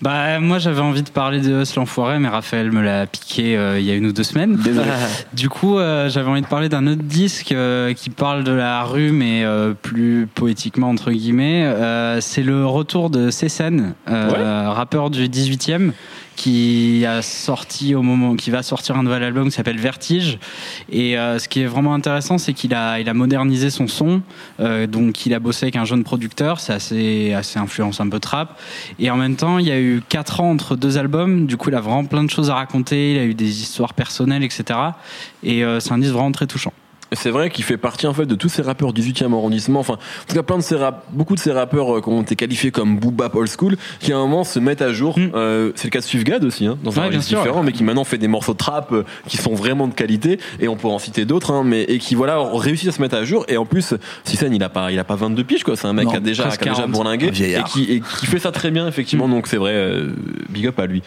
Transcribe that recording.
Bah moi j'avais envie de parler de Hustle l'enfoiré mais Raphaël me l'a piqué euh, il y a une ou deux semaines. Désolé. Du coup euh, j'avais envie de parler d'un autre disque euh, qui parle de la rue mais euh, plus poétiquement entre guillemets. Euh, c'est le retour de Cécène, euh, rappeur du 18e qui a sorti au moment qui va sortir un nouvel album qui s'appelle Vertige. Et euh, ce qui est vraiment intéressant c'est qu'il a il a modernisé son son euh, donc il a bossé avec un jeune producteur c'est assez assez influence un peu trap. Et en même temps il y a eu quatre ans entre deux albums. Du coup il a vraiment plein de choses à raconter il a eu des histoires personnelles etc et euh, c'est un disque vraiment très touchant C'est vrai qu'il fait partie en fait de tous ces rappeurs du 18e arrondissement. Enfin, en tout cas, plein de ces rap... beaucoup de ces rappeurs euh, qui ont été qualifiés comme boobap old school, qui à un moment se mettent à jour. Mm. Euh, c'est le cas de Suivgad aussi, hein, dans un Ouais, registre différent, mais qui maintenant fait des morceaux de trap euh, qui sont vraiment de qualité. Et on peut en citer d'autres, hein, mais et qui voilà réussissent à se mettre à jour. Et en plus, Sissène, il a pas, il a pas 22 piges quoi. C'est un mec Non, qui a déjà, qui a déjà 40. bourlingué et qui, et qui fait ça très bien effectivement. Donc c'est vrai, euh, big up à lui.